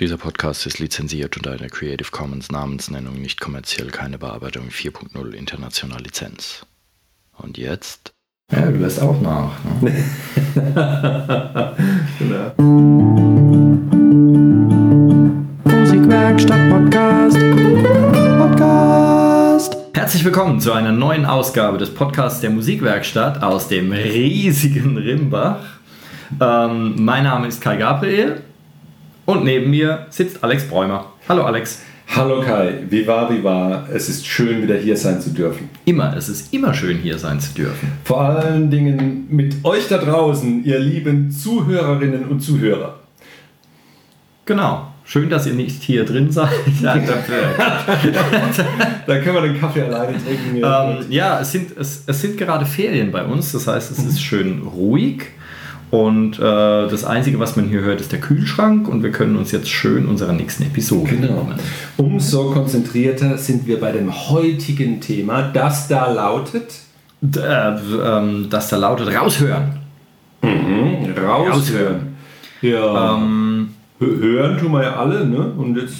Dieser Podcast ist lizenziert unter einer Creative Commons Namensnennung nicht kommerziell keine Bearbeitung 4.0 international Lizenz. Und jetzt? Ja, du lässt auch nach. Ne? Genau. Musikwerkstatt Podcast. Podcast. Herzlich willkommen zu einer neuen Ausgabe des Podcasts der Musikwerkstatt aus dem riesigen Rimbach. Ähm, mein Name ist Kai Gabriel und neben mir sitzt Alex Bräumer. Hallo Alex. Hallo Kai, wie war, wie war? Es ist schön, wieder hier sein zu dürfen. Immer, es ist immer schön hier sein zu dürfen. Vor allen Dingen mit euch da draußen, ihr lieben Zuhörerinnen und Zuhörer. Genau. Schön, dass ihr nicht hier drin seid. da können wir den Kaffee alleine trinken. Ähm, ja, es sind, es, es sind gerade Ferien bei uns, das heißt, es ist schön ruhig. Und äh, das Einzige, was man hier hört, ist der Kühlschrank und wir können uns jetzt schön unserer nächsten Episode Genau. widmen. Umso konzentrierter sind wir bei dem heutigen Thema, das da lautet D- Äh, ähm, das da lautet raushören. mhm, raushören. Raushören. Ja. Ähm, Hö- Hören tun wir ja alle, ne? Und jetzt,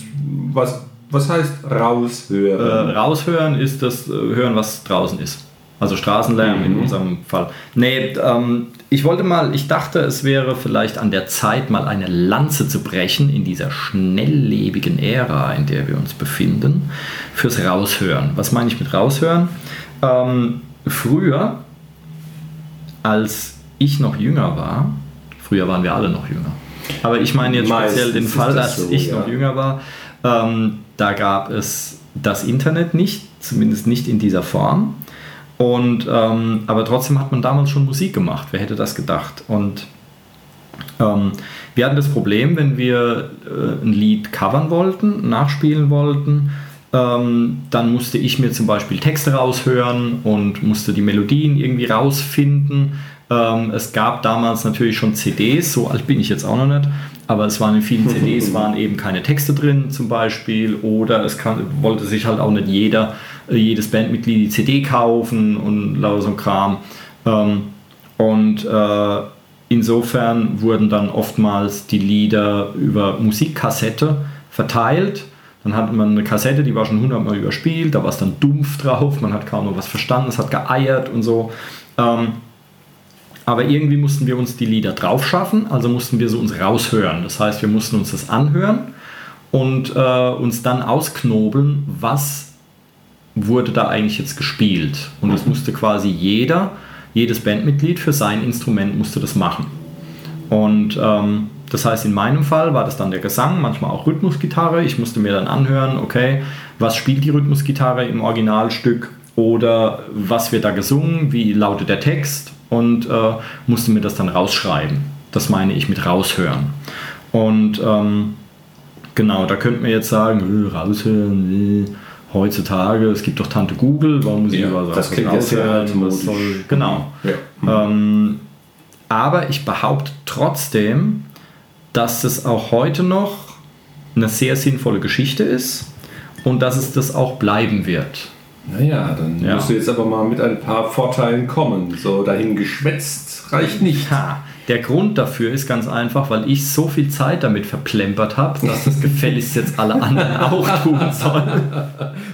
was, was heißt äh, raushören? raushören ist das äh, Hören, was draußen ist. Also Straßenlärm in unserem Fall. Nee, ähm, ich wollte mal, ich dachte, es wäre vielleicht an der Zeit, mal eine Lanze zu brechen in dieser schnelllebigen Ära, in der wir uns befinden, fürs Raushören. Was meine ich mit Raushören? Ähm, früher, als ich noch jünger war, früher waren wir alle noch jünger, aber ich meine jetzt speziell Meistens den Fall, als so, ich ja. noch jünger war, ähm, da gab es das Internet nicht, zumindest nicht in dieser Form. Und, ähm, aber trotzdem hat man damals schon Musik gemacht. Wer hätte das gedacht? Und ähm, wir hatten das Problem, wenn wir äh, ein Lied covern wollten, nachspielen wollten, ähm, dann musste ich mir zum Beispiel Texte raushören und musste die Melodien irgendwie rausfinden. Ähm, es gab damals natürlich schon CDs, so alt bin ich jetzt auch noch nicht, aber es waren in vielen CDs waren eben keine Texte drin zum Beispiel oder es kann, wollte sich halt auch nicht jeder, jedes Bandmitglied die CD kaufen und lauter so ein Kram. Ähm, und äh, insofern wurden dann oftmals die Lieder über Musikkassette verteilt. Dann hatte man eine Kassette, die war schon hundertmal überspielt, da war es dann dumpf drauf, man hat kaum noch was verstanden, es hat geeiert und so. Ähm, aber irgendwie mussten wir uns die Lieder drauf schaffen, also mussten wir sie uns raushören. Das heißt, wir mussten uns das anhören und äh, uns dann ausknobeln, was wurde da eigentlich jetzt gespielt. Und das musste quasi jeder, jedes Bandmitglied für sein Instrument musste das machen. Und ähm, das heißt, in meinem Fall war das dann der Gesang, manchmal auch Rhythmusgitarre. Ich musste mir dann anhören, okay, was spielt die Rhythmusgitarre im Originalstück oder was wird da gesungen, wie lautet der Text und äh, musste mir das dann rausschreiben. Das meine ich mit raushören. Und ähm, genau, da könnte man jetzt sagen, äh, raushören, äh, heutzutage, es gibt doch Tante Google, warum muss ich Ja, über so das klingt ja sehr raushören, was soll, genau. Ja. Ähm, aber ich behaupte trotzdem, dass es auch heute noch eine sehr sinnvolle Geschichte ist und dass es das auch bleiben wird. Naja, dann Ja. musst du jetzt aber mal mit ein paar Vorteilen kommen. So dahin geschwätzt reicht nicht. Ha, der Grund dafür ist ganz einfach, weil ich so viel Zeit damit verplempert habe, dass das gefälligst jetzt alle anderen auch tun sollen.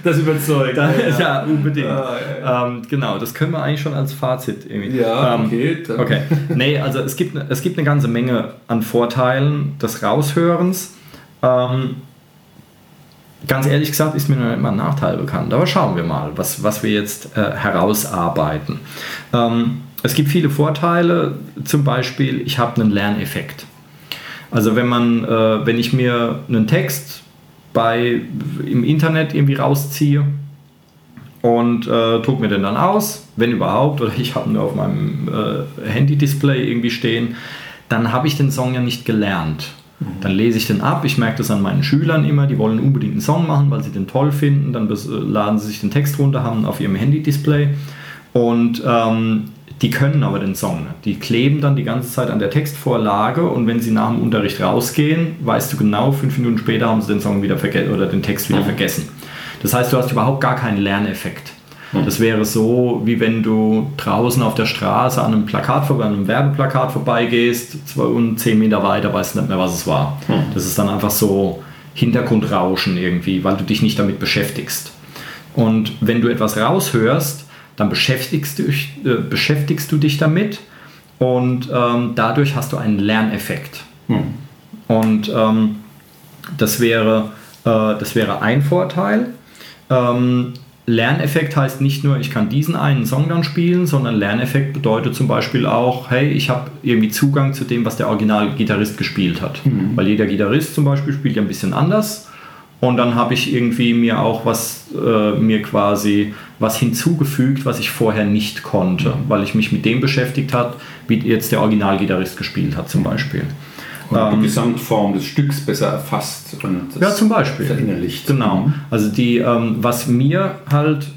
Das überzeugt. Da, ja, unbedingt. Ja, Ähm, genau, das können wir eigentlich schon als Fazit irgendwie. Ja, Ähm, okay. Dann Okay. Nee, also es gibt, es gibt eine ganze Menge an Vorteilen des Raushörens. Ähm, ganz ehrlich gesagt ist mir noch immer ein Nachteil bekannt. Aber schauen wir mal, was, was wir jetzt äh, herausarbeiten. Ähm, es gibt viele Vorteile. Zum Beispiel, ich habe einen Lerneffekt. Also wenn man, äh, wenn ich mir einen Text bei, im Internet irgendwie rausziehe und äh, druck mir den dann aus, wenn überhaupt, oder ich habe ihn nur auf meinem äh, Handy-Display irgendwie stehen, dann habe ich den Song ja nicht gelernt. Dann lese ich den ab, ich merke das an meinen Schülern immer, die wollen unbedingt einen Song machen, weil sie den toll finden, dann äh, laden sie sich den Text runter, haben ihn auf ihrem Handy-Display und ähm, die können aber den Song nicht. Die kleben dann die ganze Zeit an der Textvorlage und wenn sie nach dem Unterricht rausgehen, weißt du genau, fünf Minuten später haben sie den Song wieder vergessen oder den Text wieder vergessen. Das heißt, du hast überhaupt gar keinen Lerneffekt. Das wäre so, wie wenn du draußen auf der Straße an einem Plakat vorbei, an einem Werbeplakat vorbeigehst zwei und zehn Meter weiter weißt du nicht mehr, was es war. Das ist dann einfach so Hintergrundrauschen irgendwie, weil du dich nicht damit beschäftigst. Und wenn du etwas raushörst, dann beschäftigst du, äh, beschäftigst du dich damit und ähm, dadurch hast du einen Lerneffekt. Und ähm, das, wäre, äh, das wäre ein Vorteil. Ähm, Lerneffekt heißt nicht nur, ich kann diesen einen Song dann spielen, sondern Lerneffekt bedeutet zum Beispiel auch, hey, ich habe irgendwie Zugang zu dem, was der Original-Gitarrist gespielt hat. Mhm. Weil jeder Gitarrist zum Beispiel spielt ja ein bisschen anders. Und dann habe ich irgendwie mir auch was, äh, mir quasi was hinzugefügt, was ich vorher nicht konnte, weil ich mich mit dem beschäftigt habe, wie jetzt der Originalgitarrist gespielt hat zum Beispiel. Und die ähm, Gesamtform des Stücks besser erfasst und ja, zum Beispiel. verinnerlicht. Genau. Mhm. Also die, ähm, was mir halt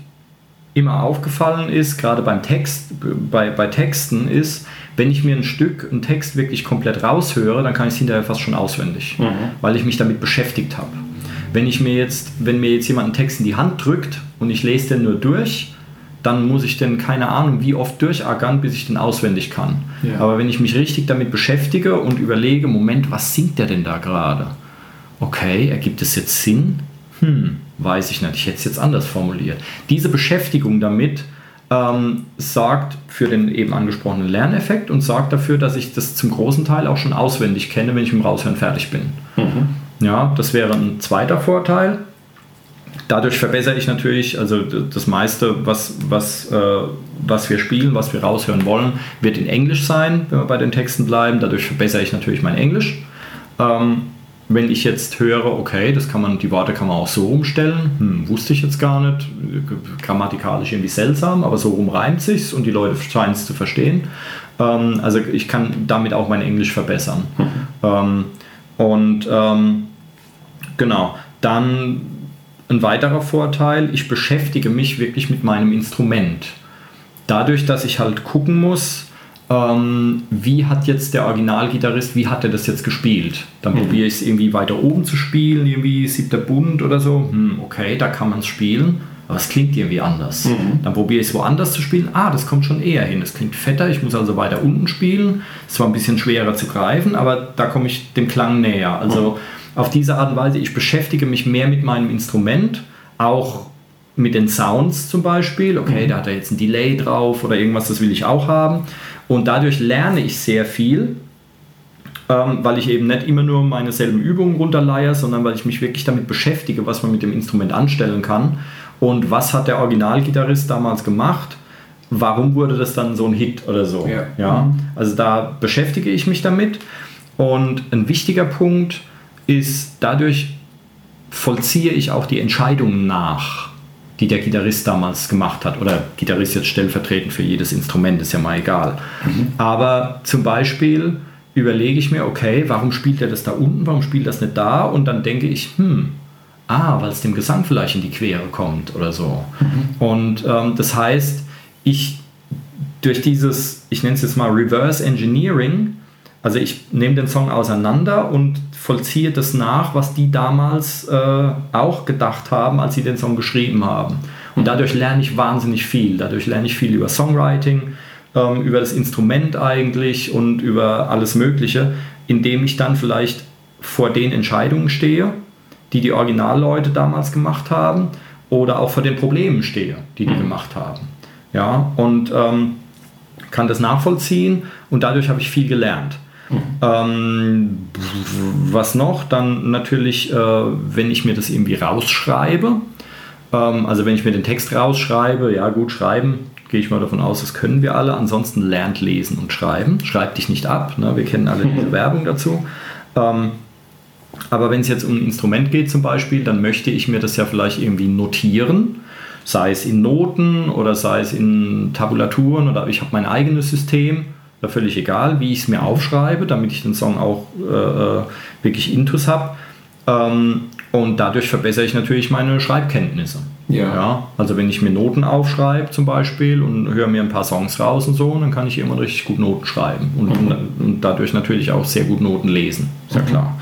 immer aufgefallen ist, gerade beim Text, bei, bei Texten, ist, wenn ich mir ein Stück, einen Text wirklich komplett raushöre, dann kann ich es hinterher fast schon auswendig, mhm. weil ich mich damit beschäftigt habe. Wenn ich mir jetzt, wenn mir jetzt jemand einen Text in die Hand drückt und ich lese den nur durch, dann muss ich den keine Ahnung wie oft durchackern, bis ich den auswendig kann. Ja. Aber wenn ich mich richtig damit beschäftige und überlege, Moment, was singt der denn da gerade? Okay, ergibt es jetzt Sinn? Hm, weiß ich nicht. Ich hätte es jetzt anders formuliert. Diese Beschäftigung damit ähm, sorgt für den eben angesprochenen Lerneffekt und sorgt dafür, dass ich das zum großen Teil auch schon auswendig kenne, wenn ich im Raushören fertig bin. Mhm. Ja, das wäre ein zweiter Vorteil dadurch verbessere ich natürlich, also das meiste, was, was, äh, was wir spielen, was wir raushören wollen, wird in Englisch sein, wenn wir bei den Texten bleiben. Dadurch verbessere ich natürlich mein Englisch. Ähm, wenn ich jetzt höre, okay, das kann man, die Worte kann man auch so umstellen, hm, wusste ich jetzt gar nicht, grammatikalisch irgendwie seltsam, aber so rum reimt sich's und die Leute scheinen es zu verstehen. Ähm, also ich kann damit auch mein Englisch verbessern. Mhm. Ähm, und ähm, genau, dann ein weiterer Vorteil, ich beschäftige mich wirklich mit meinem Instrument. Dadurch, dass ich halt gucken muss, ähm, wie hat jetzt der Originalgitarrist, wie hat er das jetzt gespielt? Dann mhm. probiere ich es irgendwie weiter oben zu spielen, irgendwie siebter Bund oder so. Hm, okay, da kann man es spielen, aber es klingt irgendwie anders. Mhm. Dann probiere ich es woanders zu spielen. Ah, das kommt schon eher hin. Es klingt fetter, ich muss also weiter unten spielen. Es war ein bisschen schwerer zu greifen, aber da komme ich dem Klang näher. Also mhm auf diese Art und Weise, ich beschäftige mich mehr mit meinem Instrument, auch mit den Sounds zum Beispiel. Okay, mhm. da hat er jetzt ein Delay drauf oder irgendwas, das will ich auch haben. Und dadurch lerne ich sehr viel, ähm, weil ich eben nicht immer nur meine selben Übungen runterleihe, sondern weil ich mich wirklich damit beschäftige, was man mit dem Instrument anstellen kann und was hat der Originalgitarrist damals gemacht. Warum wurde das dann so ein Hit oder so? Ja. ja. Mhm. Also da beschäftige ich mich damit. Und ein wichtiger Punkt, ist, dadurch vollziehe ich auch die Entscheidungen nach, die der Gitarrist damals gemacht hat. Oder Gitarrist jetzt stellvertretend für jedes Instrument, ist ja mal egal. Mhm. Aber zum Beispiel überlege ich mir, okay, warum spielt er das da unten, warum spielt das nicht da? Und dann denke ich, hm, ah, weil es dem Gesang vielleicht in die Quere kommt oder so. Mhm. Und ähm, das heißt, ich durch dieses, ich nenne es jetzt mal Reverse Engineering, also ich nehme den Song auseinander und vollziehe das nach, was die damals äh, auch gedacht haben, als sie den Song geschrieben haben. Und dadurch lerne ich wahnsinnig viel. Dadurch lerne ich viel über Songwriting, ähm, über das Instrument eigentlich und über alles Mögliche, indem ich dann vielleicht vor den Entscheidungen stehe, die die Originalleute damals gemacht haben, oder auch vor den Problemen stehe, die die mhm. gemacht haben. Ja, und ähm, kann das nachvollziehen und dadurch habe ich viel gelernt. Ähm, was noch? Dann natürlich, äh, wenn ich mir das irgendwie rausschreibe, ähm, also wenn ich mir den Text rausschreibe, ja gut, schreiben, gehe ich mal davon aus, das können wir alle. Ansonsten lernt lesen und schreiben. Schreib dich nicht ab, ne? wir kennen alle diese Werbung dazu. Ähm, aber wenn es jetzt um ein Instrument geht zum Beispiel, dann möchte ich mir das ja vielleicht irgendwie notieren sei es in Noten oder sei es in Tabulaturen oder ich habe mein eigenes System völlig egal, wie ich es mir aufschreibe, damit ich den Song auch äh, äh wirklich intus habe. Ähm, und dadurch verbessere ich natürlich meine Schreibkenntnisse. Ja. ja. Also wenn ich mir Noten aufschreibe zum Beispiel und höre mir ein paar Songs raus und so, dann kann ich immer richtig gut Noten schreiben und, mhm. und, und dadurch natürlich auch sehr gut Noten lesen. Ist ja mhm. klar.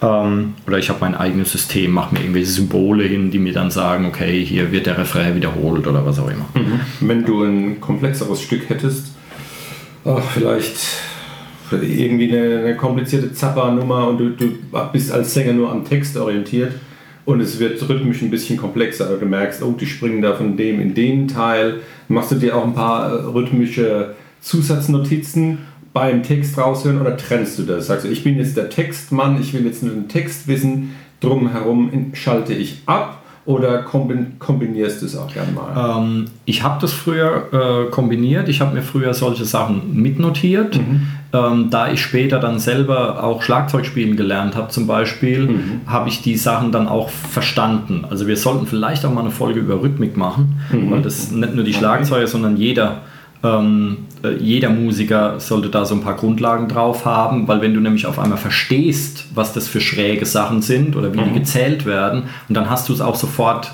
Ähm, oder ich habe mein eigenes System, mache mir irgendwelche Symbole hin, die mir dann sagen, okay, hier wird der Refrain wiederholt oder was auch immer. Mhm. Wenn du ein komplexeres Stück hättest, ach, vielleicht irgendwie eine, eine komplizierte Zappa-Nummer und du, du bist als Sänger nur am Text orientiert und es wird rhythmisch ein bisschen komplexer. Du merkst, oh, die springen da von dem in den Teil. Machst du dir auch ein paar äh, rhythmische Zusatznotizen beim Text raushören oder trennst du das? Sagst du, ich bin jetzt der Textmann, ich will jetzt nur den Text wissen, drumherum schalte ich ab oder kombinierst du es auch gerne mal? Ähm, ich habe das früher äh, kombiniert. Ich habe mir früher solche Sachen mitnotiert. Mhm. Ähm, da ich später dann selber auch Schlagzeug spielen gelernt habe, zum Beispiel, mhm. habe ich die Sachen dann auch verstanden. Also wir sollten vielleicht auch mal eine Folge über Rhythmik machen, mhm. weil das nicht nur die Schlagzeuger, sondern jeder ähm, äh, jeder Musiker sollte da so ein paar Grundlagen drauf haben, weil wenn du nämlich auf einmal verstehst, was das für schräge Sachen sind oder wie mhm. die gezählt werden, und dann hast du es auch sofort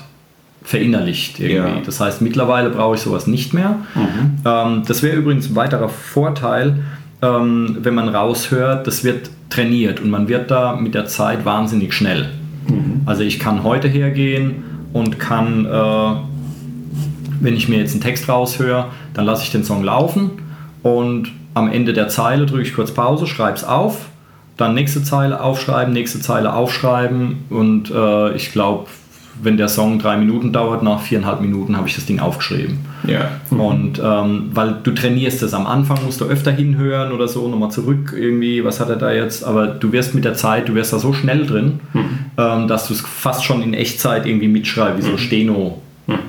verinnerlicht irgendwie. Ja. Das heißt, mittlerweile brauche ich sowas nicht mehr. Mhm. Ähm, das wäre übrigens ein weiterer Vorteil, ähm, wenn man raushört, das wird trainiert und man wird da mit der Zeit wahnsinnig schnell. Mhm. Also ich kann heute hergehen und kann äh, wenn ich mir jetzt einen Text raushöre, dann lasse ich den Song laufen und am Ende der Zeile drücke ich kurz Pause, schreibe es auf, dann nächste Zeile aufschreiben, nächste Zeile aufschreiben und äh, ich glaube, wenn der Song drei Minuten dauert, nach viereinhalb Minuten habe ich das Ding aufgeschrieben. Ja. Mhm. Und ähm, weil du trainierst es am Anfang, musst du öfter hinhören oder so, nochmal zurück irgendwie, was hat er da jetzt, aber du wirst mit der Zeit, du wirst da so schnell drin, mhm. ähm, dass du es fast schon in Echtzeit irgendwie mitschreibst, wie so ein Steno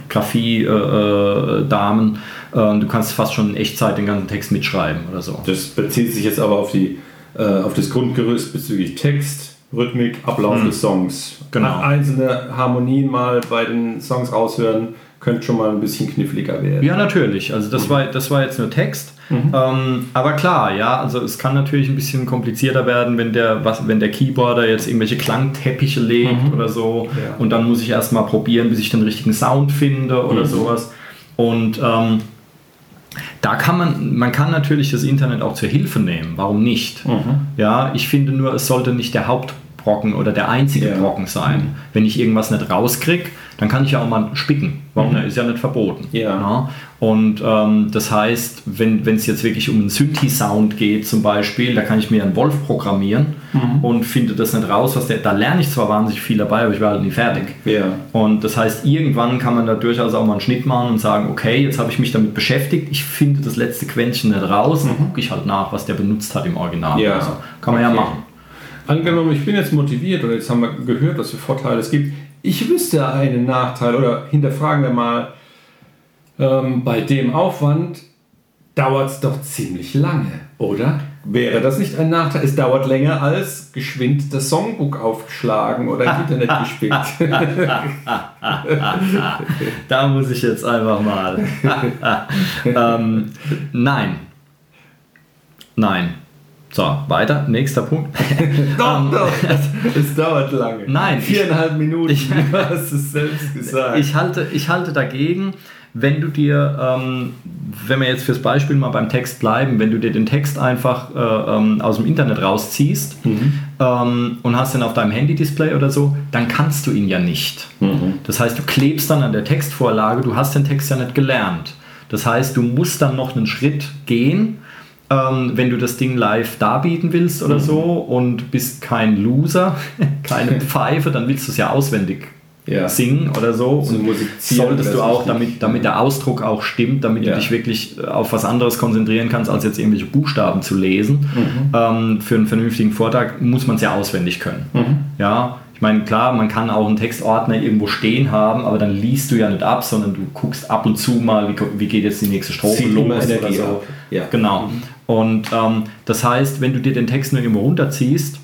Graphie-Damen. Äh, äh, du kannst fast schon in Echtzeit den ganzen Text mitschreiben oder so. Das bezieht sich jetzt aber auf, die, äh, auf das Grundgerüst bezüglich Text, Rhythmik, Ablauf hm. des Songs. Genau. Einzelne Harmonien mal bei den Songs raushören, könnte schon mal ein bisschen kniffliger werden. Ja, natürlich. Also das, mhm. war, das war jetzt nur Text. Mhm. Ähm, aber klar, ja, also es kann natürlich ein bisschen komplizierter werden, wenn der, was, wenn der Keyboarder jetzt irgendwelche Klangteppiche legt mhm. oder so. Ja. Und dann muss ich erstmal probieren, bis ich den richtigen Sound finde oder mhm. sowas. Und ähm, da kann man, man kann natürlich das Internet auch zur Hilfe nehmen. Warum nicht? Mhm. Ja, ich finde nur, es sollte nicht der Hauptbrocken oder der einzige ja. Brocken sein. Mhm. Wenn ich irgendwas nicht rauskriege, dann kann ich ja auch mal spicken. Warum? Mhm. Ist ja nicht verboten. Ja. ja? Und ähm, das heißt, wenn es jetzt wirklich um einen Synthi-Sound geht zum Beispiel, da kann ich mir einen Wolf programmieren mhm. und finde das nicht raus, was der, da lerne ich zwar wahnsinnig viel dabei, aber ich werde halt nie fertig. Ja. Und das heißt, irgendwann kann man da durchaus auch mal einen Schnitt machen und sagen, okay, jetzt habe ich mich damit beschäftigt, ich finde das letzte Quäntchen nicht raus mhm. und gucke ich halt nach, was der benutzt hat im Original. Ja. Also, kann man okay. ja machen. Angenommen, ich bin jetzt motiviert oder jetzt haben wir gehört, was für Vorteile es gibt ich wüsste einen Nachteil oder hinterfragen wir mal, ähm, bei dem Aufwand dauert es doch ziemlich lange, oder? Wäre das nicht ein Nachteil? Es dauert länger als geschwind das Songbook aufgeschlagen oder im Internet gespielt. da muss ich jetzt einfach mal. ähm, nein. Nein. So, weiter, nächster Punkt. doch, ähm, doch, es, dauert lange. Nein. Viereinhalb Minuten, ich, du hast es selbst gesagt. Ich halte, ich halte dagegen, wenn du dir, ähm, wenn wir jetzt fürs Beispiel mal beim Text bleiben, wenn du dir den Text einfach äh, ähm, aus dem Internet rausziehst mhm. ähm, und hast den auf deinem Handy-Display oder so, dann kannst du ihn ja nicht. Mhm. Das heißt, du klebst dann an der Textvorlage, du hast den Text ja nicht gelernt. Das heißt, du musst dann noch einen Schritt gehen ähm, wenn du das Ding live darbieten willst oder mhm. so und bist kein Loser, keine Pfeife, dann willst du es ja auswendig ja. singen oder so. so und solltest du auch, damit, damit der Ausdruck auch stimmt, damit ja. du dich wirklich äh, auf was anderes konzentrieren kannst, als jetzt irgendwelche Buchstaben zu lesen. Mhm. Ähm, für einen vernünftigen Vortrag muss man es ja auswendig können. Mhm. Ja, ich meine, klar, man kann auch einen Textordner irgendwo stehen haben, aber dann liest du ja nicht ab, sondern du guckst ab und zu mal, wie, wie geht jetzt die nächste Strophe Sieht los oder so. Ja. Genau. Mhm. Und ähm, das heißt, wenn du dir den Text nur irgendwo runterziehst,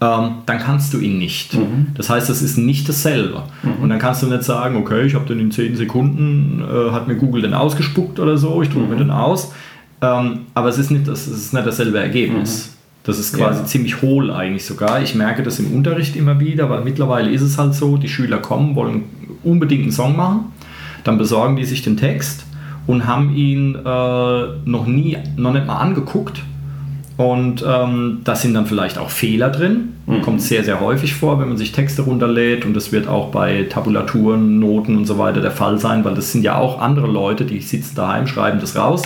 ähm, dann kannst du ihn nicht. Mhm. Das heißt, das ist nicht dasselbe. Mhm. Und dann kannst du nicht sagen, okay, ich habe den in 10 Sekunden, äh, hat mir Google den ausgespuckt oder so, ich drucke mhm. mir den aus. Ähm, aber es ist, nicht, es ist nicht dasselbe Ergebnis. Das ist quasi ja. ziemlich hohl eigentlich sogar. Ich merke das im Unterricht immer wieder, weil mittlerweile ist es halt so, die Schüler kommen, wollen unbedingt einen Song machen, dann besorgen die sich den Text und haben ihn äh, noch nie, noch nicht mal angeguckt Und ähm, da sind dann vielleicht auch Fehler drin. Mhm. Kommt sehr, sehr häufig vor, wenn man sich Texte runterlädt. Und das wird auch bei Tabulaturen, Noten und so weiter der Fall sein, weil das sind ja auch andere Leute, die sitzen daheim, schreiben das raus.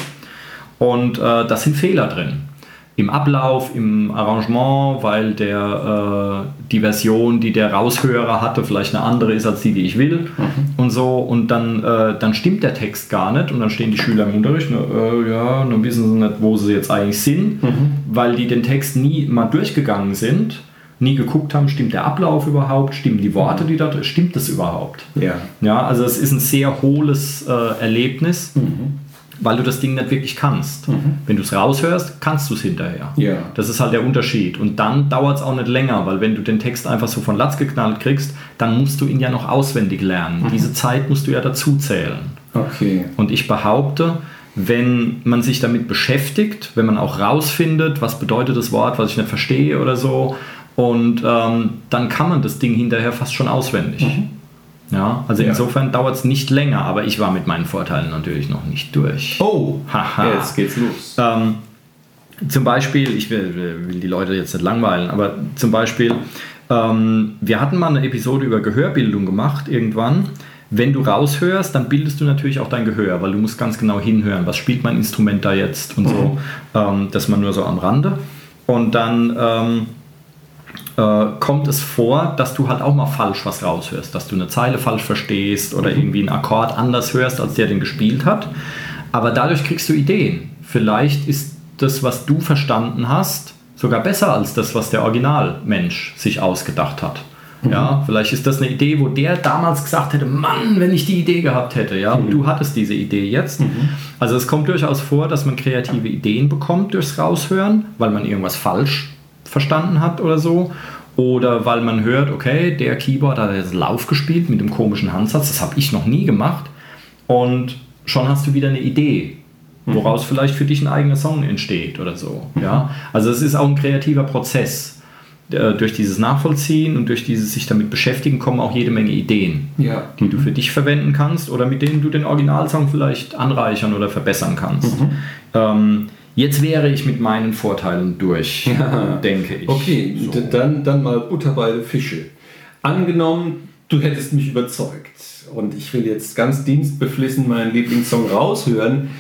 Und äh, da sind Fehler drin. Im Ablauf, im Arrangement, weil der, äh, die Version, die der Raushörer hatte, vielleicht eine andere ist als die, die ich will. Und so. Und dann, äh, dann stimmt der Text gar nicht. Und dann stehen die Schüler im Unterricht, ne, äh, ja, und dann wissen sie nicht, wo sie jetzt eigentlich sind, weil die den Text nie mal durchgegangen sind. Nie geguckt haben, stimmt der Ablauf überhaupt, stimmen die Worte, die da drin, stimmt das überhaupt? Ja. Ja, also es ist ein sehr hohles äh, Erlebnis, weil du das Ding nicht wirklich kannst. Wenn du es raushörst, kannst du es hinterher. Ja. Das ist halt der Unterschied. Und dann dauert es auch nicht länger, weil wenn du den Text einfach so von Latz geknallt kriegst, dann musst du ihn ja noch auswendig lernen. Diese Zeit musst du ja dazu zählen. Okay. Und ich behaupte, wenn man sich damit beschäftigt, wenn man auch rausfindet, was bedeutet das Wort, was ich nicht verstehe oder so, und ähm, dann kann man das Ding hinterher fast schon auswendig. Ja, also Ja. insofern dauert es nicht länger, aber ich war mit meinen Vorteilen natürlich noch nicht durch. Oh, Haha. jetzt geht's los. Ähm, zum Beispiel, ich will, will die Leute jetzt nicht langweilen, aber zum Beispiel, ähm, wir hatten mal eine Episode über Gehörbildung gemacht irgendwann. Wenn du raushörst, dann bildest du natürlich auch dein Gehör, weil du musst ganz genau hinhören, was spielt mein Instrument da jetzt und so. Ähm, das man nur so am Rande. Und dann ähm, äh, kommt es vor, dass du halt auch mal falsch was raushörst, dass du eine Zeile falsch verstehst oder irgendwie einen Akkord anders hörst, als der den gespielt hat. Aber dadurch kriegst du Ideen. Vielleicht ist das, was du verstanden hast, sogar besser als das, was der Originalmensch sich ausgedacht hat. Ja, vielleicht ist das eine Idee, wo der damals gesagt hätte, Mann, wenn ich die Idee gehabt hätte, ja, und du hattest diese Idee jetzt. Also es kommt durchaus vor, dass man kreative Ideen bekommt durchs Raushören, weil man irgendwas falsch verstanden hat oder so. Oder weil man hört, okay, der Keyboard hat jetzt Lauf gespielt mit dem komischen Handsatz, das habe ich noch nie gemacht. Und schon hast du wieder eine Idee, woraus vielleicht für dich ein eigener Song entsteht oder so. Ja? Also es ist auch ein kreativer Prozess. Äh, Durch dieses Nachvollziehen und durch dieses sich damit beschäftigen kommen auch jede Menge Ideen, Ja. die du für dich verwenden kannst oder mit denen du den Originalsong vielleicht anreichern oder verbessern kannst. Ähm, jetzt wäre ich mit meinen Vorteilen durch, Ja. denke ich. Okay, So. dann, dann mal Butter bei Fische. Angenommen, du hättest mich überzeugt und ich will jetzt ganz dienstbeflissen meinen Lieblingssong raushören.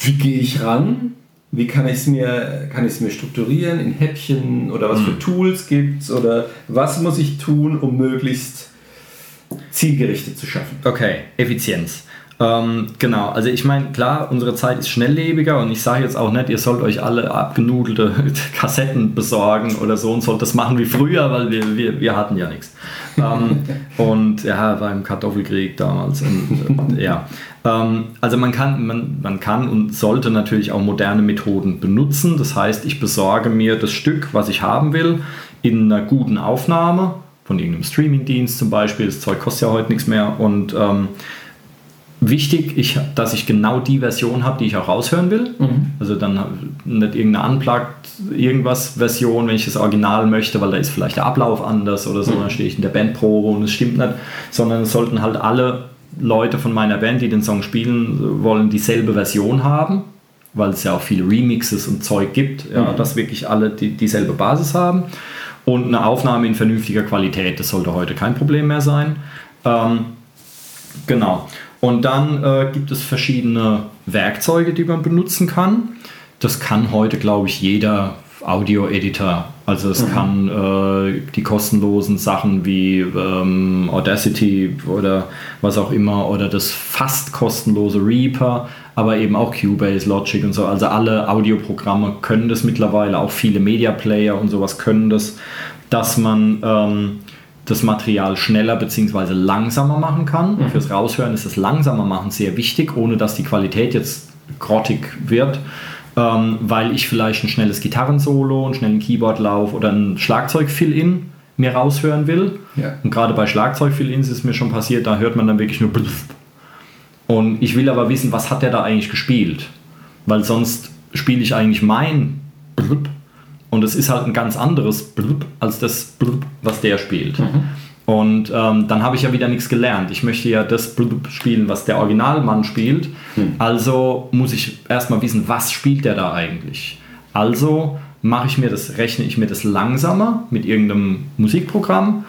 Wie gehe ich ran? Wie kann ich es mir, kann mir strukturieren in Häppchen oder was für Tools gibt es oder was muss ich tun, um möglichst zielgerichtet zu schaffen? Okay, Effizienz. Ähm, genau, also ich meine, klar, unsere Zeit ist schnelllebiger und ich sage jetzt auch nicht, ihr sollt euch alle abgenudelte Kassetten besorgen oder so und sollt das machen wie früher, weil wir, wir, wir hatten ja nichts. Ähm, und ja, beim Kartoffelkrieg damals. Und, und, ja. Ähm, also man kann, man, man kann und sollte natürlich auch moderne Methoden benutzen. Das heißt, ich besorge mir das Stück, was ich haben will, in einer guten Aufnahme von irgendeinem Streamingdienst zum Beispiel. Das Zeug kostet ja heute nichts mehr und ähm, wichtig, ich, dass ich genau die Version habe, die ich auch raushören will. Also dann nicht irgendeine Unplugged irgendwas Version, wenn ich das Original möchte, weil da ist vielleicht der Ablauf anders oder so, dann stehe ich in der Bandprobe und es stimmt nicht, sondern es sollten halt alle Leute von meiner Band, die den Song spielen wollen, dieselbe Version haben, weil es ja auch viele Remixes und Zeug gibt, ja, dass wirklich alle die, dieselbe Basis haben und eine Aufnahme in vernünftiger Qualität, das sollte heute kein Problem mehr sein. Ähm, Genau. Und dann äh, gibt es verschiedene Werkzeuge, die man benutzen kann. Das kann heute, glaube ich, jeder Audio-Editor. Also es kann äh, die kostenlosen Sachen wie ähm, Audacity oder was auch immer oder das fast kostenlose Reaper, aber eben auch Cubase, Logic und so. Also alle Audioprogramme können das mittlerweile, auch viele Media Player und sowas können das, dass man ähm, das Material schneller bzw. langsamer machen kann. Fürs Raushören ist das langsamer machen sehr wichtig, ohne dass die Qualität jetzt grottig wird, ähm, weil ich vielleicht ein schnelles Gitarrensolo, einen schnellen Keyboardlauf oder ein Schlagzeug-Fill-In mir raushören will. Ja. Und gerade bei Schlagzeug-Fill-Ins ist mir schon passiert, da hört man dann wirklich nur Bluf. Und ich will aber wissen, was hat der da eigentlich gespielt? Weil sonst spiele ich eigentlich mein Blub und es ist halt ein ganz anderes Blub als das Blub, was der spielt. Und ähm, dann habe ich ja wieder nichts gelernt. Ich möchte ja das Blub spielen, was der Originalmann spielt. Also muss ich erstmal wissen, was spielt der da eigentlich. Also mache ich mir das, rechne ich mir das langsamer mit irgendeinem Musikprogramm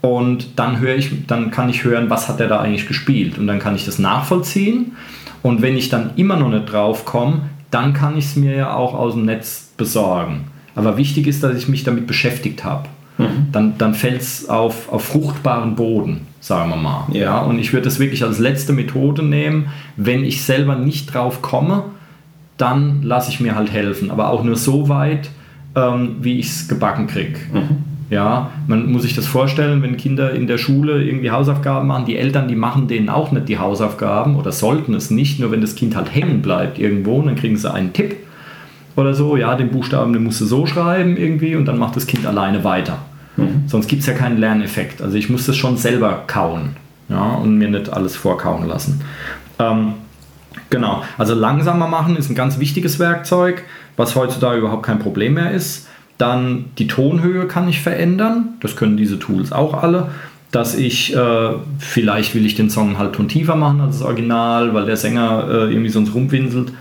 und dann höre ich, dann kann ich hören, was hat der da eigentlich gespielt und dann kann ich das nachvollziehen und wenn ich dann immer noch nicht drauf komme, dann kann ich es mir ja auch aus dem Netz besorgen. Aber wichtig ist, dass ich mich damit beschäftigt habe. Mhm. Dann, dann fällt es auf, auf fruchtbaren Boden, sagen wir mal. Ja. ja und ich würde das wirklich als letzte Methode nehmen. Wenn ich selber nicht drauf komme, dann lasse ich mir halt helfen. Aber auch nur so weit, ähm, wie ich es gebacken kriege. Mhm. Ja, man muss sich das vorstellen, wenn Kinder in der Schule irgendwie Hausaufgaben machen, die Eltern, die machen denen auch nicht die Hausaufgaben oder sollten es nicht, nur wenn das Kind halt hängen bleibt irgendwo, dann kriegen sie einen Tipp oder so, ja, den Buchstaben, den musst du so schreiben irgendwie und dann macht das Kind alleine weiter. Mhm. Sonst gibt es ja keinen Lerneffekt. Also ich muss das schon selber kauen ja, und mir nicht alles vorkauen lassen. Ähm, genau, also langsamer machen ist ein ganz wichtiges Werkzeug, was heutzutage überhaupt kein Problem mehr ist. Dann die Tonhöhe kann ich verändern. Das können diese Tools auch alle. Dass ich, äh, vielleicht will ich den Song halt Ton tiefer machen als das Original, weil der Sänger äh, irgendwie sonst rumwinselt.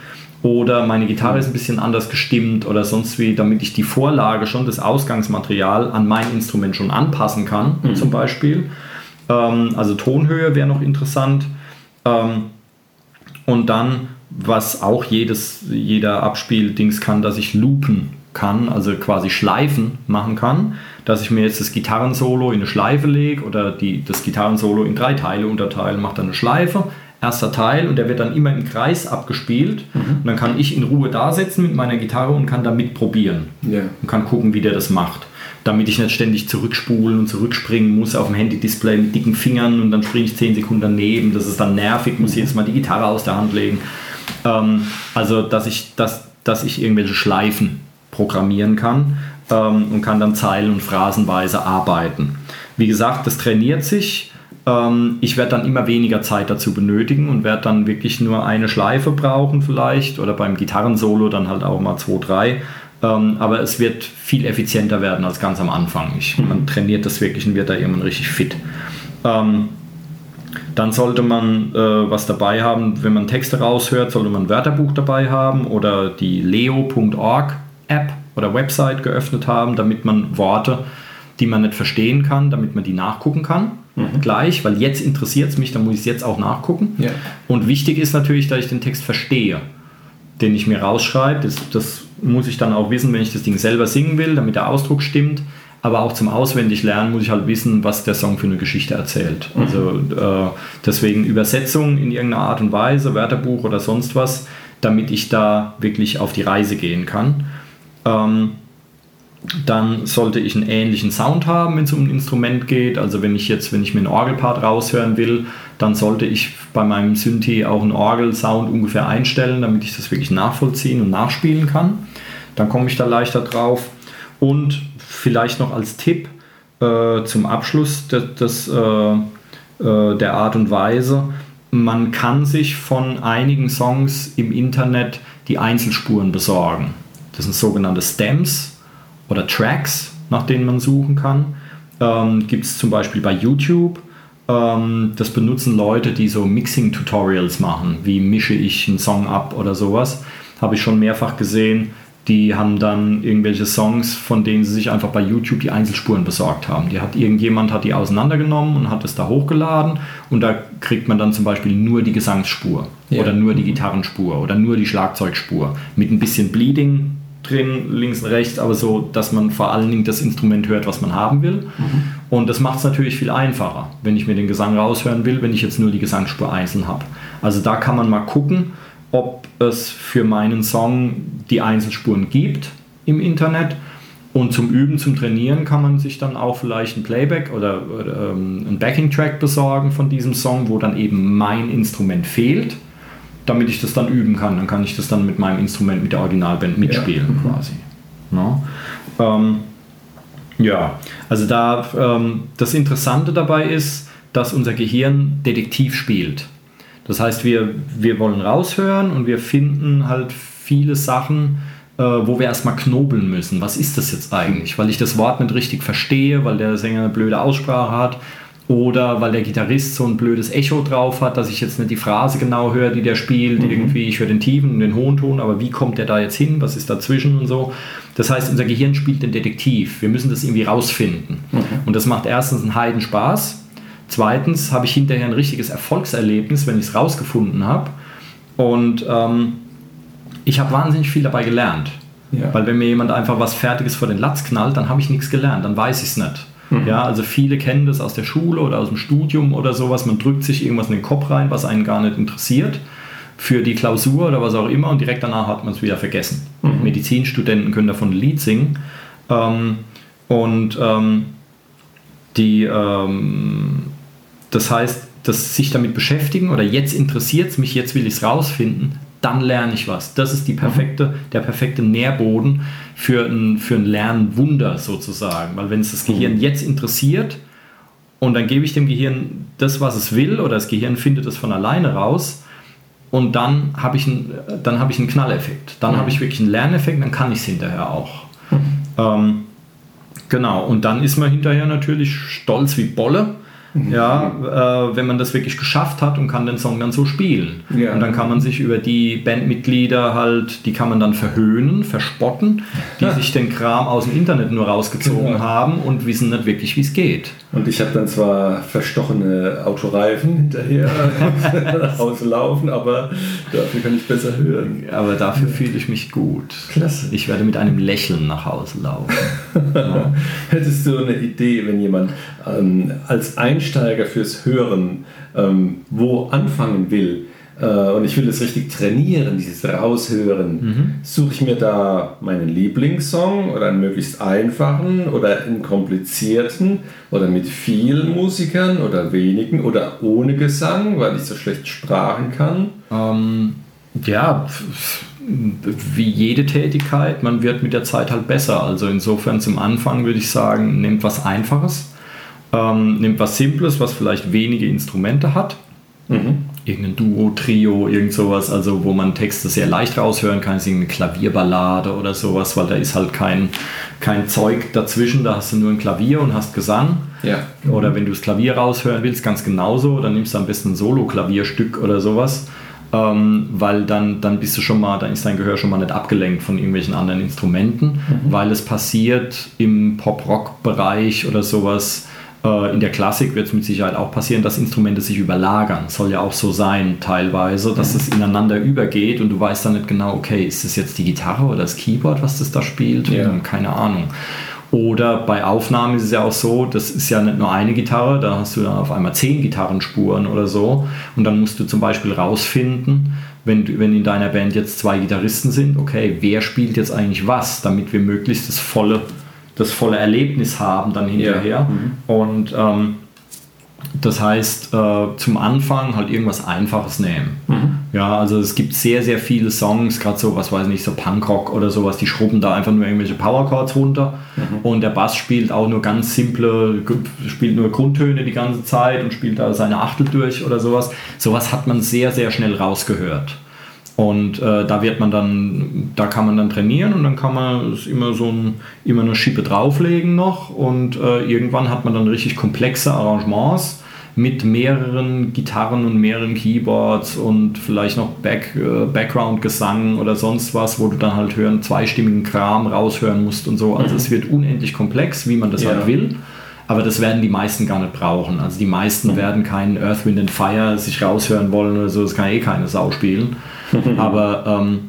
Oder meine Gitarre ist ein bisschen anders gestimmt oder sonst wie, damit ich die Vorlage schon, das Ausgangsmaterial an mein Instrument schon anpassen kann, mhm. zum Beispiel. Ähm, also Tonhöhe wäre noch interessant. Ähm, und dann, was auch jedes, jeder Abspieldings kann, dass ich loopen kann, also quasi Schleifen machen kann, dass ich mir jetzt das Gitarrensolo in eine Schleife lege oder die, das Gitarrensolo in drei Teile unterteile, mache dann eine Schleife, erster Teil und der wird dann immer im Kreis abgespielt mhm. und dann kann ich in Ruhe da sitzen mit meiner Gitarre und kann da mitprobieren yeah. und kann gucken, wie der das macht. Damit ich nicht ständig zurückspulen und zurückspringen muss auf dem Handy-Display mit dicken Fingern und dann springe ich 10 Sekunden daneben. Das ist dann nervig, muss jedes Mal die Gitarre aus der Hand legen. Ähm, also, dass ich, dass, dass ich irgendwelche Schleifen programmieren kann ähm, und kann dann zeilen- und phrasenweise arbeiten. Wie gesagt, das trainiert sich. Ähm, ich werde dann immer weniger Zeit dazu benötigen und werde dann wirklich nur eine Schleife brauchen vielleicht oder beim Gitarrensolo dann halt auch mal zwei, drei. Ähm, aber es wird viel effizienter werden als ganz am Anfang. Ich, man trainiert das wirklich und wird da irgendwann richtig fit. Ähm, dann sollte man äh, was dabei haben, wenn man Texte raushört, sollte man ein Wörterbuch dabei haben oder die leo.org App oder Website geöffnet haben, damit man Worte, die man nicht verstehen kann, damit man die nachgucken kann. Mhm. Gleich, weil jetzt interessiert es mich, dann muss ich es jetzt auch nachgucken. Ja. Und wichtig ist natürlich, dass ich den Text verstehe, den ich mir rausschreibe. Das, das muss ich dann auch wissen, wenn ich das Ding selber singen will, damit der Ausdruck stimmt. Aber auch zum Auswendiglernen muss ich halt wissen, was der Song für eine Geschichte erzählt. Mhm. Also äh, deswegen Übersetzung in irgendeiner Art und Weise, Wörterbuch oder sonst was, damit ich da wirklich auf die Reise gehen kann. Ähm, dann sollte ich einen ähnlichen Sound haben, wenn es um ein Instrument geht. Also wenn ich jetzt, wenn ich mir einen Orgelpart raushören will, dann sollte ich bei meinem Synthi auch einen Orgelsound ungefähr einstellen, damit ich das wirklich nachvollziehen und nachspielen kann. Dann komme ich da leichter drauf. Und vielleicht noch als Tipp äh, zum Abschluss des, des, äh, äh, der Art und Weise, man kann sich von einigen Songs im Internet die Einzelspuren besorgen. Das sind sogenannte Stems oder Tracks, nach denen man suchen kann. Ähm, Gibt es zum Beispiel bei YouTube. Ähm, das benutzen Leute, die so Mixing-Tutorials machen. Wie mische ich einen Song ab oder sowas. Habe ich schon mehrfach gesehen. Die haben dann irgendwelche Songs, von denen sie sich einfach bei YouTube die Einzelspuren besorgt haben. Die hat irgendjemand hat die auseinandergenommen und hat es da hochgeladen und da kriegt man dann zum Beispiel nur die Gesangsspur ja. oder nur die Gitarrenspur oder nur die Schlagzeugspur mit ein bisschen Bleeding drin, links und rechts, aber so, dass man vor allen Dingen das Instrument hört, was man haben will. Mhm. Und das macht es natürlich viel einfacher, wenn ich mir den Gesang raushören will, wenn ich jetzt nur die Gesangsspur einzeln habe. Also da kann man mal gucken, ob es für meinen Song die Einzelspuren gibt im Internet. Und zum Üben, zum Trainieren kann man sich dann auch vielleicht ein Playback oder, oder ähm, ein Backing-Track besorgen von diesem Song, wo dann eben mein Instrument fehlt damit ich das dann üben kann. Dann kann ich das dann mit meinem Instrument, mit der Originalband mitspielen ja. Mhm. quasi. No? Ähm, ja, also da ähm, das Interessante dabei ist, dass unser Gehirn Detektiv spielt. Das heißt, wir, wir wollen raushören und wir finden halt viele Sachen, äh, wo wir erstmal knobeln müssen. Was ist das jetzt eigentlich? Weil ich das Wort nicht richtig verstehe, weil der Sänger eine blöde Aussprache hat oder weil der Gitarrist so ein blödes Echo drauf hat, dass ich jetzt nicht die Phrase genau höre, die der spielt. Mhm. Irgendwie, ich höre den tiefen und den hohen Ton, aber wie kommt der da jetzt hin? Was ist dazwischen und so? Das heißt, unser Gehirn spielt den Detektiv. Wir müssen das irgendwie rausfinden. Mhm. Und das macht erstens einen Heidenspaß. Zweitens habe ich hinterher ein richtiges Erfolgserlebnis, wenn ich es rausgefunden habe. Und ähm, ich habe wahnsinnig viel dabei gelernt. Ja. Weil wenn mir jemand einfach was Fertiges vor den Latz knallt, dann habe ich nichts gelernt, dann weiß ich es nicht. Mhm. Ja, also viele kennen das aus der Schule oder aus dem Studium oder sowas. Man drückt sich irgendwas in den Kopf rein, was einen gar nicht interessiert für die Klausur oder was auch immer und direkt danach hat man es wieder vergessen. Mhm. Medizinstudenten können davon ein Lied singen. Ähm, und ähm, die, ähm, das heißt, dass sich damit beschäftigen oder jetzt interessiert es mich, jetzt will ich es rausfinden, dann lerne ich was. Das ist die perfekte, der perfekte Nährboden für ein, für ein Lernwunder sozusagen. Weil wenn es das Gehirn jetzt interessiert und dann gebe ich dem Gehirn das, was es will, oder das Gehirn findet es von alleine raus, und dann habe ich, ein, hab ich einen Knalleffekt. Dann mhm. habe ich wirklich einen Lerneffekt, dann kann ich es hinterher auch. Mhm. Ähm, genau, und dann ist man hinterher natürlich stolz wie Bolle Mhm. Ja, äh, wenn man das wirklich geschafft hat und kann den Song dann so spielen. Ja. Und dann kann man sich über die Bandmitglieder halt, die kann man dann verhöhnen, verspotten, die sich den Kram aus dem Internet nur rausgezogen genau. haben und wissen nicht wirklich, wie es geht. Und ich habe dann zwar verstochene Autoreifen hinterher nach Hause laufen, aber dafür kann ich besser hören. Aber dafür fühle ich mich gut. Klasse. Ich werde mit einem Lächeln nach Hause laufen. ja. Hättest du eine Idee, wenn jemand ähm, als Einsteiger fürs Hören ähm, wo anfangen will äh, und ich will das richtig trainieren, dieses Raushören, mhm. suche ich mir da meinen Lieblingssong oder einen möglichst einfachen oder einen komplizierten oder mit vielen Musikern oder wenigen oder ohne Gesang, weil ich so schlecht Sprachen kann? Ähm, ja, wie jede Tätigkeit, man wird mit der Zeit halt besser. Also insofern zum Anfang würde ich sagen, nehmt was Einfaches ähm, nimmt was Simples, was vielleicht wenige Instrumente hat. Mhm. Irgendein Duo, Trio, irgend sowas, also wo man Texte sehr leicht raushören kann, ist irgendeine Klavierballade oder sowas, weil da ist halt kein, kein Zeug dazwischen, da hast du nur ein Klavier und hast Gesang. Ja. Oder wenn du das Klavier raushören willst, ganz genauso, dann nimmst du am besten ein Solo-Klavierstück oder sowas. Ähm, weil dann, dann bist du schon mal, dann ist dein Gehör schon mal nicht abgelenkt von irgendwelchen anderen Instrumenten, mhm. weil es passiert im Pop-Rock-Bereich oder sowas, in der Klassik wird es mit Sicherheit auch passieren, dass Instrumente sich überlagern. Soll ja auch so sein, teilweise, dass es ineinander übergeht und du weißt dann nicht genau, okay, ist das jetzt die Gitarre oder das Keyboard, was das da spielt? Ja. Keine Ahnung. Oder bei Aufnahmen ist es ja auch so, das ist ja nicht nur eine Gitarre, da hast du dann auf einmal zehn Gitarrenspuren oder so. Und dann musst du zum Beispiel rausfinden, wenn, wenn in deiner Band jetzt zwei Gitarristen sind, okay, wer spielt jetzt eigentlich was, damit wir möglichst das volle das volle Erlebnis haben dann hinterher. Ja. Mhm. Und ähm, das heißt, äh, zum Anfang halt irgendwas Einfaches nehmen. Mhm. Ja, also es gibt sehr, sehr viele Songs, gerade so, was weiß ich nicht, so Punkrock oder sowas, die schrubben da einfach nur irgendwelche Powerchords runter mhm. und der Bass spielt auch nur ganz simple, spielt nur Grundtöne die ganze Zeit und spielt da seine Achtel durch oder sowas. Sowas hat man sehr, sehr schnell rausgehört. Und äh, da wird man dann, da kann man dann trainieren und dann kann man immer so ein, immer eine Schippe drauflegen noch und äh, irgendwann hat man dann richtig komplexe Arrangements mit mehreren Gitarren und mehreren Keyboards und vielleicht noch Back, äh, Background-Gesang oder sonst was, wo du dann halt hören, zweistimmigen Kram raushören musst und so. Also mhm. es wird unendlich komplex, wie man das ja. halt will. Aber das werden die meisten gar nicht brauchen. Also die meisten mhm. werden keinen Earth, Wind and Fire sich raushören wollen oder so. Das kann eh keine Sau spielen. aber, ähm,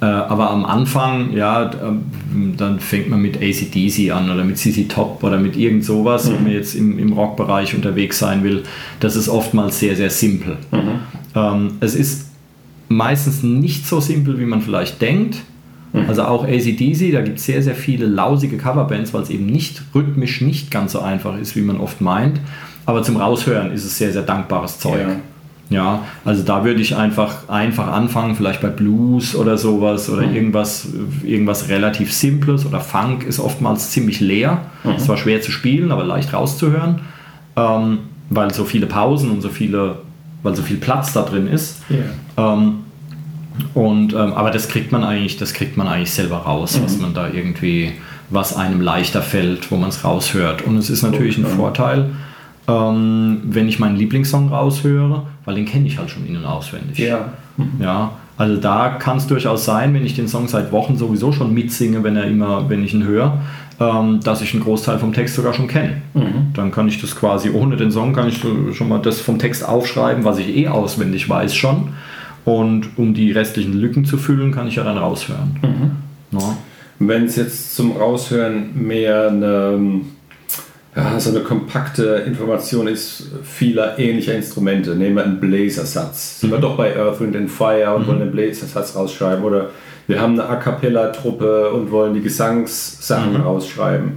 äh, aber am Anfang, ja, ähm, dann fängt man mit ACDC an oder mit CC Top oder mit irgend sowas, mhm. wenn man jetzt im, im Rockbereich unterwegs sein will. Das ist oftmals sehr, sehr simpel. Mhm. Ähm, es ist meistens nicht so simpel, wie man vielleicht denkt. Mhm. Also auch ACDC, da gibt es sehr, sehr viele lausige Coverbands, weil es eben nicht rhythmisch nicht ganz so einfach ist, wie man oft meint. Aber zum Raushören ist es sehr, sehr dankbares Zeug. Ja. Ja, also da würde ich einfach, einfach anfangen, vielleicht bei Blues oder sowas oder mhm. irgendwas, irgendwas relativ Simples oder Funk ist oftmals ziemlich leer. Mhm. Ist zwar schwer zu spielen, aber leicht rauszuhören, ähm, weil so viele Pausen und so viele, weil so viel Platz da drin ist. Yeah. Ähm, und, ähm, aber das kriegt man eigentlich, das kriegt man eigentlich selber raus, mhm. was man da irgendwie, was einem leichter fällt, wo man es raushört. Und es ist natürlich ein Vorteil, ähm, wenn ich meinen Lieblingssong raushöre, weil den kenne ich halt schon in- und auswendig. Ja. Ja, also da kann es durchaus sein, wenn ich den Song seit Wochen sowieso schon mitsinge, wenn er immer, wenn ich ihn höre, ähm, dass ich einen Großteil vom Text sogar schon kenne. Dann kann ich das quasi ohne den Song kann ich schon mal das vom Text aufschreiben, was ich eh auswendig weiß schon. Und um die restlichen Lücken zu füllen, kann ich ja dann raushören. Ja. Wenn es jetzt zum Raushören mehr eine, ja, so eine kompakte Information ist vieler ähnlicher Instrumente, nehmen wir einen Bläsersatz. Sind wir doch bei Earth, Wind and Fire und wollen den Bläsersatz rausschreiben oder wir haben eine A Cappella-Truppe und wollen die Gesangssachen rausschreiben.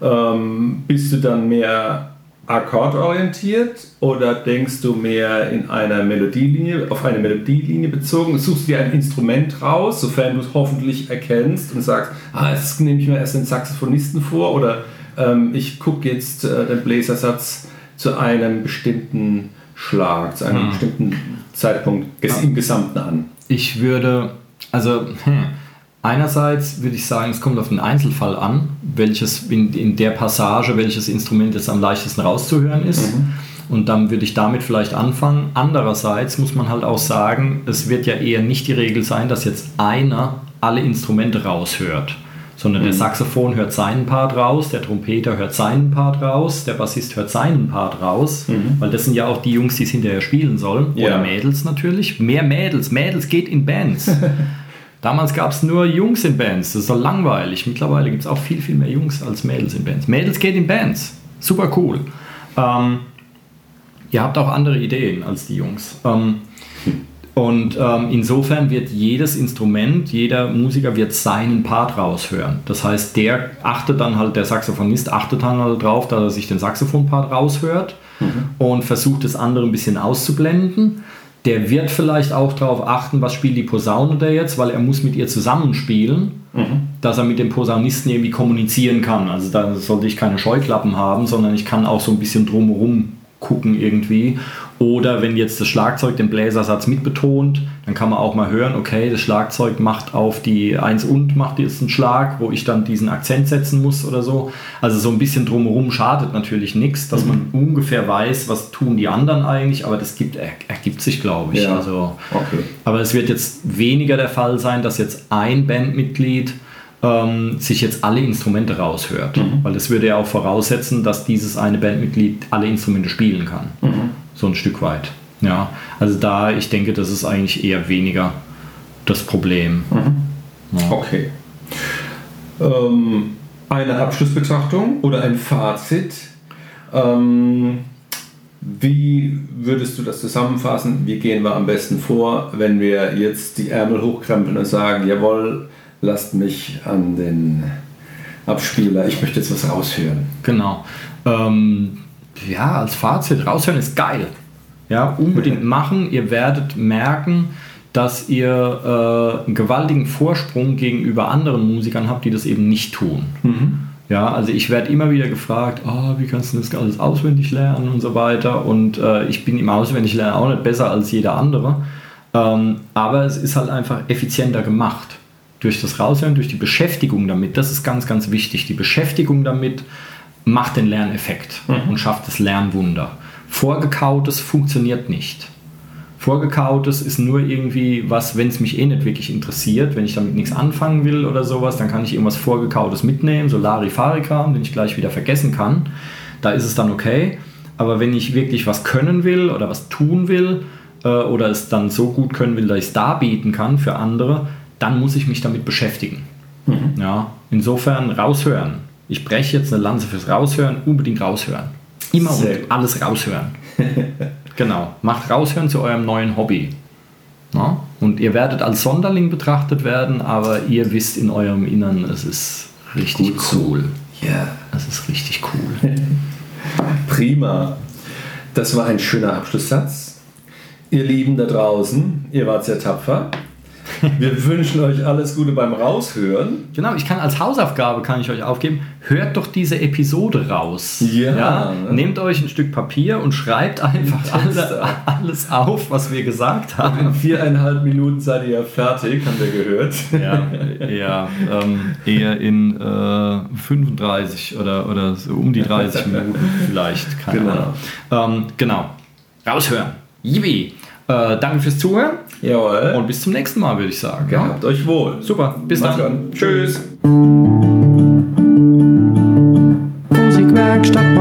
Ähm, bist du dann mehr akkordorientiert oder denkst du mehr in einer Melodielinie, auf eine Melodielinie bezogen? Suchst du dir ein Instrument raus, sofern du es hoffentlich erkennst und sagst, ah, jetzt nehme ich mir erst den Saxophonisten vor oder ähm, ich gucke jetzt äh, den Bläsersatz zu einem bestimmten Schlag, zu einem bestimmten Zeitpunkt ges im Gesamten an. Ich würde, also hm, einerseits würde ich sagen, es kommt auf den Einzelfall an, welches in, in der Passage, welches Instrument jetzt am leichtesten rauszuhören ist. Und dann würde ich damit vielleicht anfangen. Andererseits muss man halt auch sagen, es wird ja eher nicht die Regel sein, dass jetzt einer alle Instrumente raushört. Sondern der Saxophon hört seinen Part raus, der Trompeter hört seinen Part raus, der Bassist hört seinen Part raus, weil das sind ja auch die Jungs, die es hinterher spielen sollen. Ja. Oder Mädels natürlich. Mehr Mädels. Mädels geht in Bands. Damals gab es nur Jungs in Bands. Das ist doch langweilig. Mittlerweile gibt es auch viel, viel mehr Jungs als Mädels in Bands. Mädels geht in Bands. Super cool. Ähm, ihr habt auch andere Ideen als die Jungs. Ähm, und ähm, insofern wird jedes Instrument, jeder Musiker wird seinen Part raushören. Das heißt, der achtet dann halt, der Saxophonist achtet dann halt drauf, dass er sich den Saxophonpart raushört und versucht das andere ein bisschen auszublenden. Der wird vielleicht auch darauf achten, was spielt die Posaune da jetzt, weil er muss mit ihr zusammenspielen, dass er mit dem Posaunisten irgendwie kommunizieren kann. Also da sollte ich keine Scheuklappen haben, sondern ich kann auch so ein bisschen drumherum gucken irgendwie. Oder wenn jetzt das Schlagzeug den Bläsersatz mitbetont, dann kann man auch mal hören, okay, das Schlagzeug macht auf die 1 und macht jetzt einen Schlag, wo ich dann diesen Akzent setzen muss oder so. Also so ein bisschen drumherum schadet natürlich nichts, dass man ungefähr weiß, was tun die anderen eigentlich, aber das gibt, er, ergibt sich, glaube ich. Ja. Also, Okay. aber es wird jetzt weniger der Fall sein, dass jetzt ein Bandmitglied ähm, sich jetzt alle Instrumente raushört. Weil das würde ja auch voraussetzen, dass dieses eine Bandmitglied alle Instrumente spielen kann. So ein Stück weit. Ja, also da, ich denke, das ist eigentlich eher weniger das Problem. Ja. Okay. Ähm, eine Abschlussbetrachtung oder ein Fazit. Ähm, wie würdest du das zusammenfassen? Wie gehen wir am besten vor, wenn wir jetzt die Ärmel hochkrempeln und sagen, jawohl, lasst mich an den Abspieler, ich möchte jetzt was raushören. Genau. Ähm, ja, als Fazit, raushören ist geil. Ja, unbedingt machen. Ihr werdet merken, dass ihr äh, einen gewaltigen Vorsprung gegenüber anderen Musikern habt, die das eben nicht tun. Ja, also ich werde immer wieder gefragt, oh, wie kannst du das alles auswendig lernen und so weiter. Und äh, ich bin im Auswendiglernen auch nicht besser als jeder andere. Ähm, aber es ist halt einfach effizienter gemacht. Durch das Raushören, durch die Beschäftigung damit. Das ist ganz, ganz wichtig. Die Beschäftigung damit macht den Lerneffekt und schafft das Lernwunder. Vorgekautes funktioniert nicht. Vorgekautes ist nur irgendwie was, wenn es mich eh nicht wirklich interessiert, wenn ich damit nichts anfangen will oder sowas, dann kann ich irgendwas Vorgekautes mitnehmen, so Larifari-Kram, den ich gleich wieder vergessen kann. Da ist es dann okay. Aber wenn ich wirklich was können will oder was tun will äh, oder es dann so gut können will, dass ich es darbieten kann für andere, dann muss ich mich damit beschäftigen. Ja, insofern raushören. Ich breche jetzt eine Lanze fürs Raushören, unbedingt raushören. Immer Sehr und alles raushören. genau. Macht raushören zu eurem neuen Hobby. Ja? Und ihr werdet als Sonderling betrachtet werden, aber ihr wisst in eurem Innern, es ist richtig Gut cool. Ja. Es ist richtig cool. Prima. Das war ein schöner Abschlusssatz. Ihr Lieben da draußen, ihr wart sehr tapfer. Wir wünschen euch alles Gute beim Raushören. Genau, ich kann als Hausaufgabe kann ich euch aufgeben, hört doch diese Episode raus. Ja, ne? Nehmt euch ein Stück Papier und schreibt einfach alle, alles auf, was wir gesagt haben. In viereinhalb Minuten seid ihr ja fertig, haben wir gehört. Ja, ja ähm, eher in äh, 35 oder, oder so um die 30 Minuten vielleicht. Keine Genau. Ähm, genau. Raushören. Yippie. Äh, danke fürs Zuhören Jawohl. und bis zum nächsten Mal, würde ich sagen. Ja? Gehabt euch wohl. Super, bis dann. gut. Tschüss. Musikwerkstatt